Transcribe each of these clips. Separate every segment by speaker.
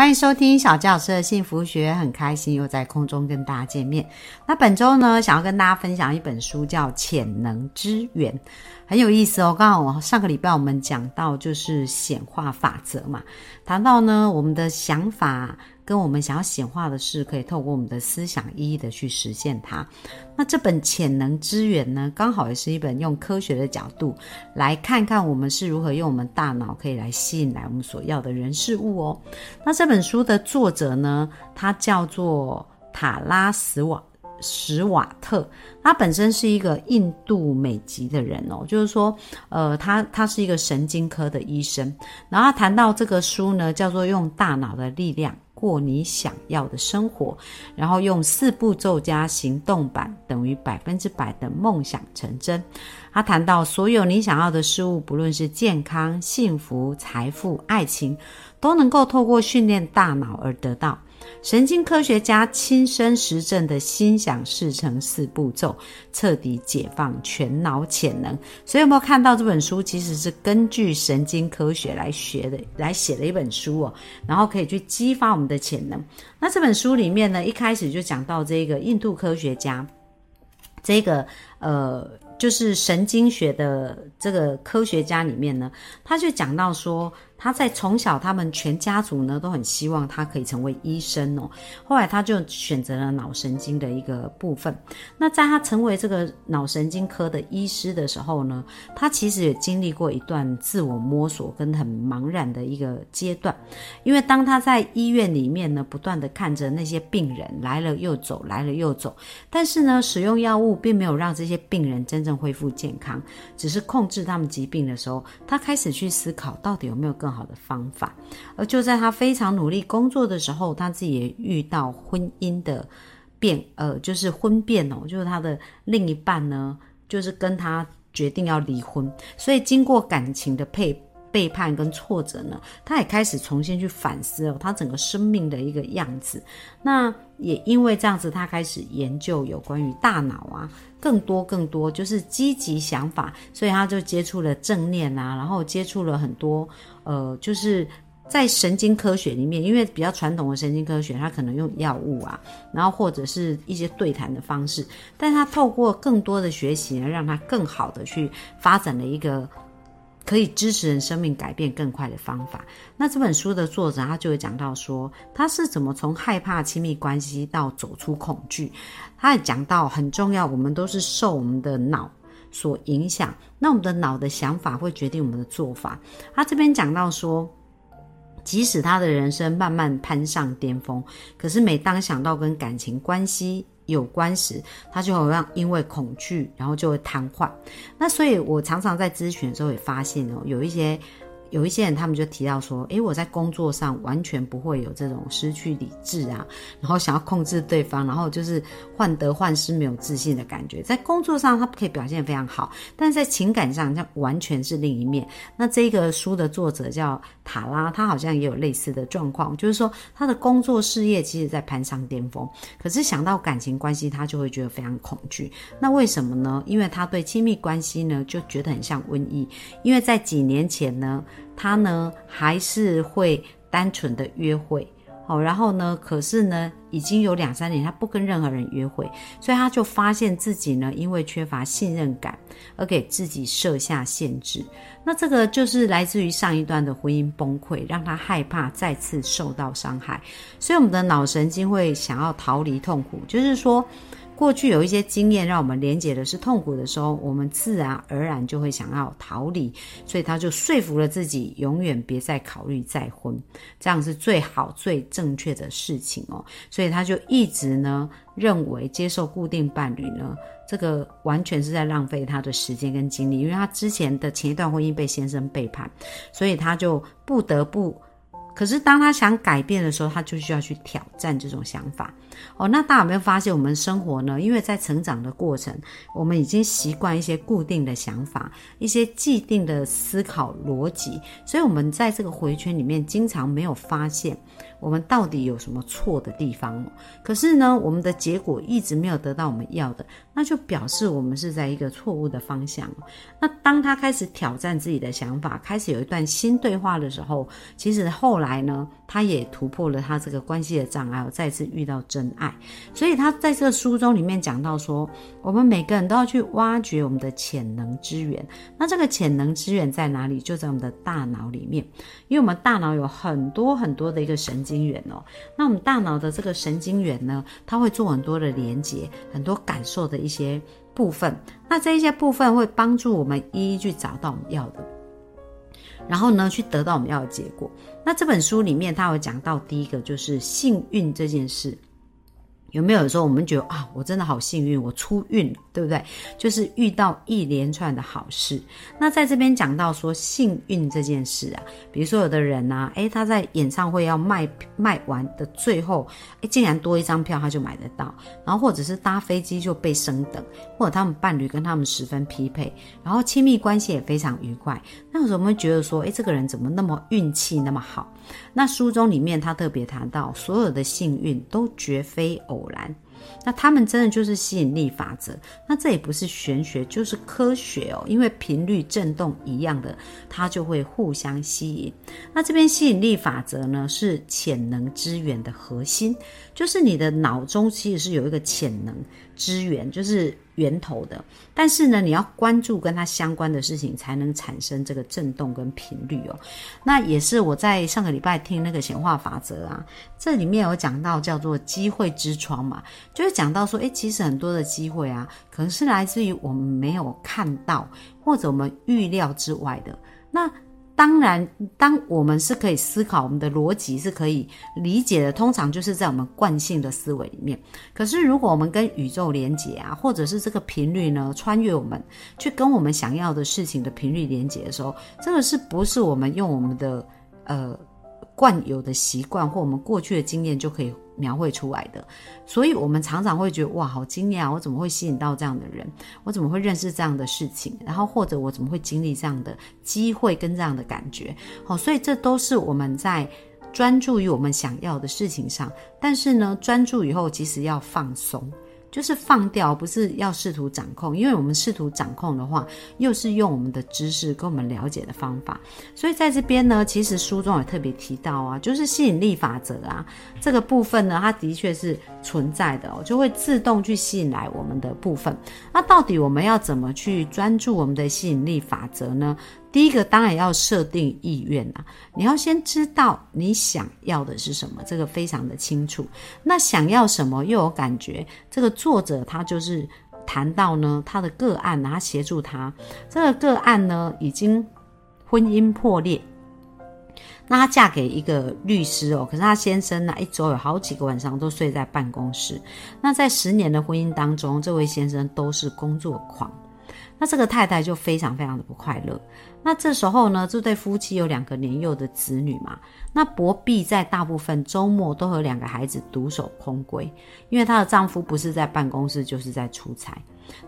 Speaker 1: 欢迎收听小教师的幸福学，很开心又在空中跟大家见面。那本周呢，想要跟大家分享一本书，叫《潜能之源》，很有意思哦。刚好我上个礼拜我们讲到就是显化法则嘛，谈到呢我们的想法。跟我们想要显化的事，可以透过我们的思想一一的去实现它。那这本潜能之源呢，刚好也是一本用科学的角度来看看我们是如何用我们大脑可以来吸引来我们所要的人事物哦。那这本书的作者呢，他叫做塔拉斯瓦史瓦特，他本身是一个印度美籍的人哦，就是说，呃，他他是一个神经科的医生。然后谈到这个书呢，叫做用大脑的力量。过你想要的生活，然后用四步骤加行动版等于百分之百的梦想成真。他谈到所有你想要的事物，不论是健康、幸福、财富、爱情，都能够透过训练大脑而得到。神经科学家亲身实证的心想事成四步骤，彻底解放全脑潜能。所以有没有看到这本书其实是根据神经科学来学的，来写的一本书哦。然后可以去激发我们的潜能。那这本书里面呢，一开始就讲到这个印度科学家，这个呃，就是神经学的这个科学家里面呢，他就讲到说。他在从小，他们全家族呢都很希望他可以成为医生哦。后来他就选择了脑神经的一个部分。那在他成为这个脑神经科的医师的时候呢，他其实也经历过一段自我摸索跟很茫然的一个阶段。因为当他在医院里面呢，不断的看着那些病人来了又走，来了又走，但是呢，使用药物并没有让这些病人真正恢复健康，只是控制他们疾病的时候，他开始去思考，到底有没有更好的方法，而就在他非常努力工作的时候，他自己也遇到婚姻的变，呃，就是婚变哦，就是他的另一半呢，就是跟他决定要离婚，所以经过感情的配背叛跟挫折呢，他也开始重新去反思哦，他整个生命的一个样子。那也因为这样子，他开始研究有关于大脑啊。更多更多就是积极想法，所以他就接触了正念啊，然后接触了很多呃，就是在神经科学里面，因为比较传统的神经科学，它可能用药物啊，然后或者是一些对谈的方式，但他透过更多的学习呢，让他更好的去发展了一个。可以支持人生命改变更快的方法。那这本书的作者他就会讲到说，他是怎么从害怕亲密关系到走出恐惧。他也讲到很重要，我们都是受我们的脑所影响。那我们的脑的想法会决定我们的做法。他这边讲到说，即使他的人生慢慢攀上巅峰，可是每当想到跟感情关系，有关时，他就好像因为恐惧，然后就会瘫痪。那所以我常常在咨询的时候也发现哦，有一些。有一些人，他们就提到说：“诶，我在工作上完全不会有这种失去理智啊，然后想要控制对方，然后就是患得患失、没有自信的感觉。在工作上，他可以表现非常好，但在情感上，他完全是另一面。那这个书的作者叫塔拉，他好像也有类似的状况，就是说他的工作事业其实在攀上巅峰，可是想到感情关系，他就会觉得非常恐惧。那为什么呢？因为他对亲密关系呢，就觉得很像瘟疫。因为在几年前呢。他呢还是会单纯的约会，哦，然后呢，可是呢，已经有两三年他不跟任何人约会，所以他就发现自己呢，因为缺乏信任感而给自己设下限制。那这个就是来自于上一段的婚姻崩溃，让他害怕再次受到伤害，所以我们的脑神经会想要逃离痛苦，就是说。过去有一些经验让我们连结的是痛苦的时候，我们自然而然就会想要逃离，所以他就说服了自己，永远别再考虑再婚，这样是最好最正确的事情哦。所以他就一直呢认为接受固定伴侣呢，这个完全是在浪费他的时间跟精力，因为他之前的前一段婚姻被先生背叛，所以他就不得不。可是当他想改变的时候，他就需要去挑战这种想法。哦，那大家有没有发现，我们生活呢？因为在成长的过程，我们已经习惯一些固定的想法，一些既定的思考逻辑，所以我们在这个回圈里面，经常没有发现我们到底有什么错的地方。可是呢，我们的结果一直没有得到我们要的，那就表示我们是在一个错误的方向。那当他开始挑战自己的想法，开始有一段新对话的时候，其实后来呢，他也突破了他这个关系的障碍，再次遇到真爱。所以他在这个书中里面讲到说，我们每个人都要去挖掘我们的潜能资源。那这个潜能资源在哪里？就在我们的大脑里面，因为我们大脑有很多很多的一个神经元哦。那我们大脑的这个神经元呢，它会做很多的连接，很多感受的一些部分。那这一些部分会帮助我们一一去找到我们要的，然后呢，去得到我们要的结果。那这本书里面，它有讲到第一个就是幸运这件事。有没有时候我们觉得啊，我真的好幸运，我出运了，对不对？就是遇到一连串的好事。那在这边讲到说幸运这件事啊，比如说有的人呐，诶，他在演唱会要卖卖完的最后，诶，竟然多一张票他就买得到，然后或者是搭飞机就被升等，或者他们伴侣跟他们十分匹配，然后亲密关系也非常愉快。那有时候我们觉得说，诶，这个人怎么那么运气那么好？那书中里面他特别谈到，所有的幸运都绝非偶偶然。那他们真的就是吸引力法则，那这也不是玄学，就是科学哦。因为频率振动一样的，它就会互相吸引。那这边吸引力法则呢，是潜能资源的核心，就是你的脑中其实是有一个潜能资源，就是源头的。但是呢，你要关注跟它相关的事情，才能产生这个震动跟频率哦。那也是我在上个礼拜听那个显化法则啊，这里面有讲到叫做机会之窗嘛，就是。讲到说，诶，其实很多的机会啊，可能是来自于我们没有看到或者我们预料之外的。那当然，当我们是可以思考，我们的逻辑是可以理解的，通常就是在我们惯性的思维里面。可是，如果我们跟宇宙连接啊，或者是这个频率呢，穿越我们去跟我们想要的事情的频率连接的时候，这个是不是我们用我们的呃惯有的习惯或我们过去的经验就可以？描绘出来的，所以我们常常会觉得哇，好惊讶！我怎么会吸引到这样的人？我怎么会认识这样的事情？然后或者我怎么会经历这样的机会跟这样的感觉？好，所以这都是我们在专注于我们想要的事情上，但是呢，专注以后其实要放松。就是放掉，不是要试图掌控，因为我们试图掌控的话，又是用我们的知识跟我们了解的方法，所以在这边呢，其实书中也特别提到啊，就是吸引力法则啊这个部分呢，它的确是存在的哦，就会自动去吸引来我们的部分。那到底我们要怎么去专注我们的吸引力法则呢？第一个当然要设定意愿啊，你要先知道你想要的是什么，这个非常的清楚。那想要什么又有感觉，这个作者他就是谈到呢，他的个案，他协助他这个个案呢已经婚姻破裂，那她嫁给一个律师哦，可是她先生呢一周有好几个晚上都睡在办公室。那在十年的婚姻当中，这位先生都是工作狂。那这个太太就非常非常的不快乐。那这时候呢，这对夫妻有两个年幼的子女嘛。那伯碧在大部分周末都和两个孩子独守空闺，因为她的丈夫不是在办公室就是在出差。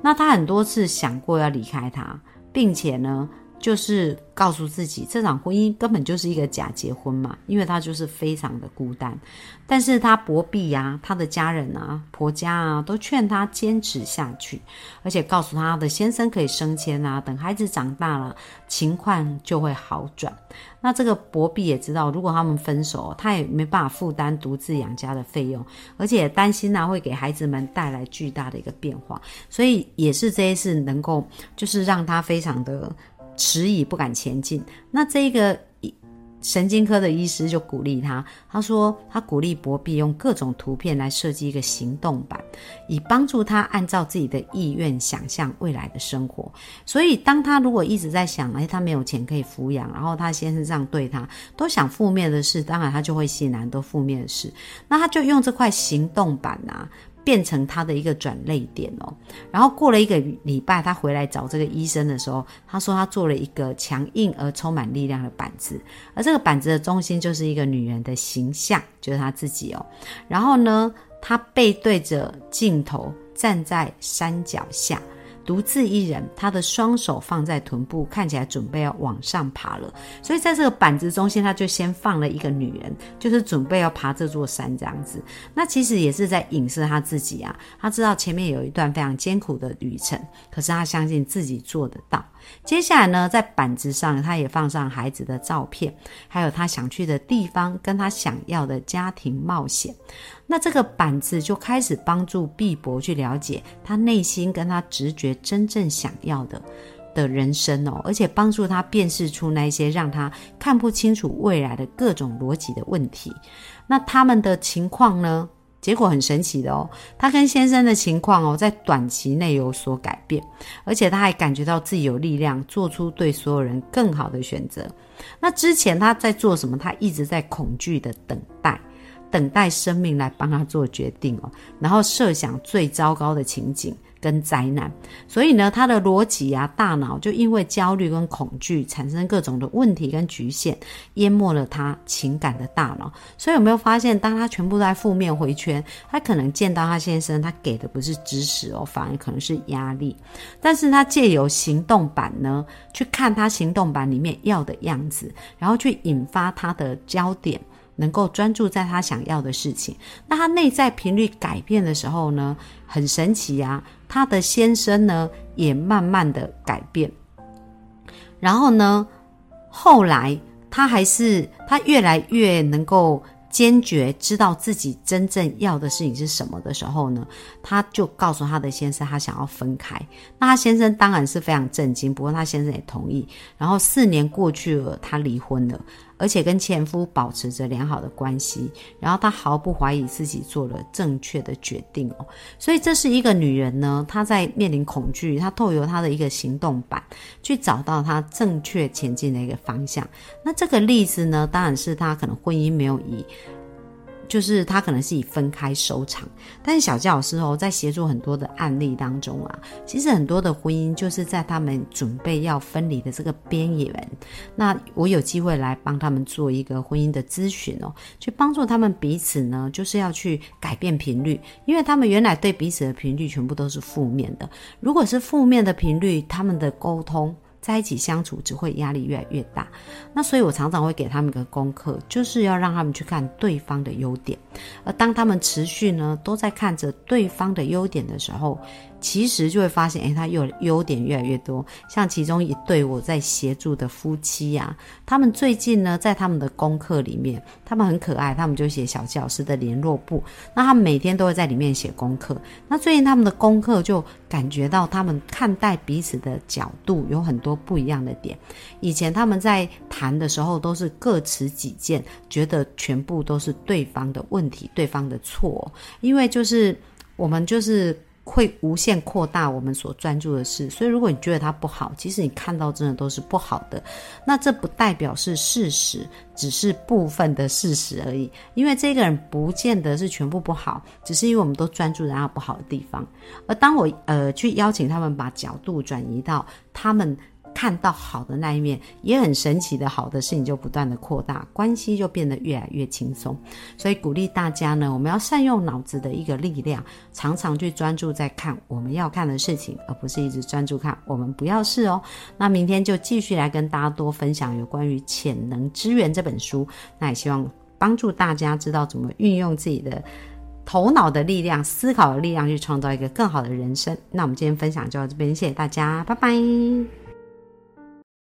Speaker 1: 那她很多次想过要离开他，并且呢。就是告诉自己，这场婚姻根本就是一个假结婚嘛，因为他就是非常的孤单。但是他伯婢呀，他的家人啊，婆家啊，都劝他坚持下去，而且告诉他的先生可以升迁啊，等孩子长大了，情况就会好转。那这个伯婢也知道，如果他们分手，他也没办法负担独自养家的费用，而且担心呢会给孩子们带来巨大的一个变化，所以也是这一次能够就是让他非常的。迟疑不敢前进，那这个神经科的医师就鼓励他，他说他鼓励博比用各种图片来设计一个行动版，以帮助他按照自己的意愿想象未来的生活。所以当他如果一直在想，哎，他没有钱可以抚养，然后他先生这样对他，都想负面的事，当然他就会吸引很多负面的事。那他就用这块行动版啊。变成他的一个转泪点哦。然后过了一个礼拜，他回来找这个医生的时候，他说他做了一个强硬而充满力量的板子，而这个板子的中心就是一个女人的形象，就是他自己哦。然后呢，他背对着镜头站在山脚下。独自一人，他的双手放在臀部，看起来准备要往上爬了。所以在这个板子中心，他就先放了一个女人，就是准备要爬这座山这样子。那其实也是在影射他自己啊。他知道前面有一段非常艰苦的旅程，可是他相信自己做得到。接下来呢，在板子上，他也放上孩子的照片，还有他想去的地方，跟他想要的家庭冒险。那这个板子就开始帮助毕博去了解他内心跟他直觉真正想要的的人生哦，而且帮助他辨识出那些让他看不清楚未来的各种逻辑的问题。那他们的情况呢？结果很神奇的哦，他跟先生的情况哦，在短期内有所改变，而且他还感觉到自己有力量做出对所有人更好的选择。那之前他在做什么？他一直在恐惧的等待。等待生命来帮他做决定哦，然后设想最糟糕的情景跟灾难，所以呢，他的逻辑啊，大脑就因为焦虑跟恐惧产生各种的问题跟局限，淹没了他情感的大脑。所以有没有发现，当他全部在负面回圈，他可能见到他先生，他给的不是支持哦，反而可能是压力。但是他借由行动版呢，去看他行动版里面要的样子，然后去引发他的焦点。能够专注在他想要的事情，那他内在频率改变的时候呢，很神奇啊！他的先生呢也慢慢的改变，然后呢，后来他还是他越来越能够坚决知道自己真正要的事情是什么的时候呢，他就告诉他的先生，他想要分开。那他先生当然是非常震惊，不过他先生也同意。然后四年过去了，他离婚了。而且跟前夫保持着良好的关系，然后她毫不怀疑自己做了正确的决定哦。所以这是一个女人呢，她在面临恐惧，她透由她的一个行动板去找到她正确前进的一个方向。那这个例子呢，当然是她可能婚姻没有以。就是他可能是以分开收场，但是小教师哦，在协助很多的案例当中啊，其实很多的婚姻就是在他们准备要分离的这个边缘，那我有机会来帮他们做一个婚姻的咨询哦，去帮助他们彼此呢，就是要去改变频率，因为他们原来对彼此的频率全部都是负面的，如果是负面的频率，他们的沟通。在一起相处只会压力越来越大，那所以我常常会给他们一个功课，就是要让他们去看对方的优点，而当他们持续呢都在看着对方的优点的时候。其实就会发现，哎，他有优点越来越多。像其中一对我在协助的夫妻呀，他们最近呢，在他们的功课里面，他们很可爱，他们就写小教师的联络簿。那他们每天都会在里面写功课。那最近他们的功课就感觉到，他们看待彼此的角度有很多不一样的点。以前他们在谈的时候都是各持己见，觉得全部都是对方的问题、对方的错，因为就是我们就是。会无限扩大我们所专注的事，所以如果你觉得它不好，其实你看到真的都是不好的，那这不代表是事实，只是部分的事实而已。因为这个人不见得是全部不好，只是因为我们都专注在他不好的地方。而当我呃去邀请他们把角度转移到他们。看到好的那一面，也很神奇的好的事情就不断的扩大，关系就变得越来越轻松。所以鼓励大家呢，我们要善用脑子的一个力量，常常去专注在看我们要看的事情，而不是一直专注看我们不要事哦。那明天就继续来跟大家多分享有关于《潜能资源》这本书，那也希望帮助大家知道怎么运用自己的头脑的力量、思考的力量，去创造一个更好的人生。那我们今天分享就到这边，谢谢大家，拜拜。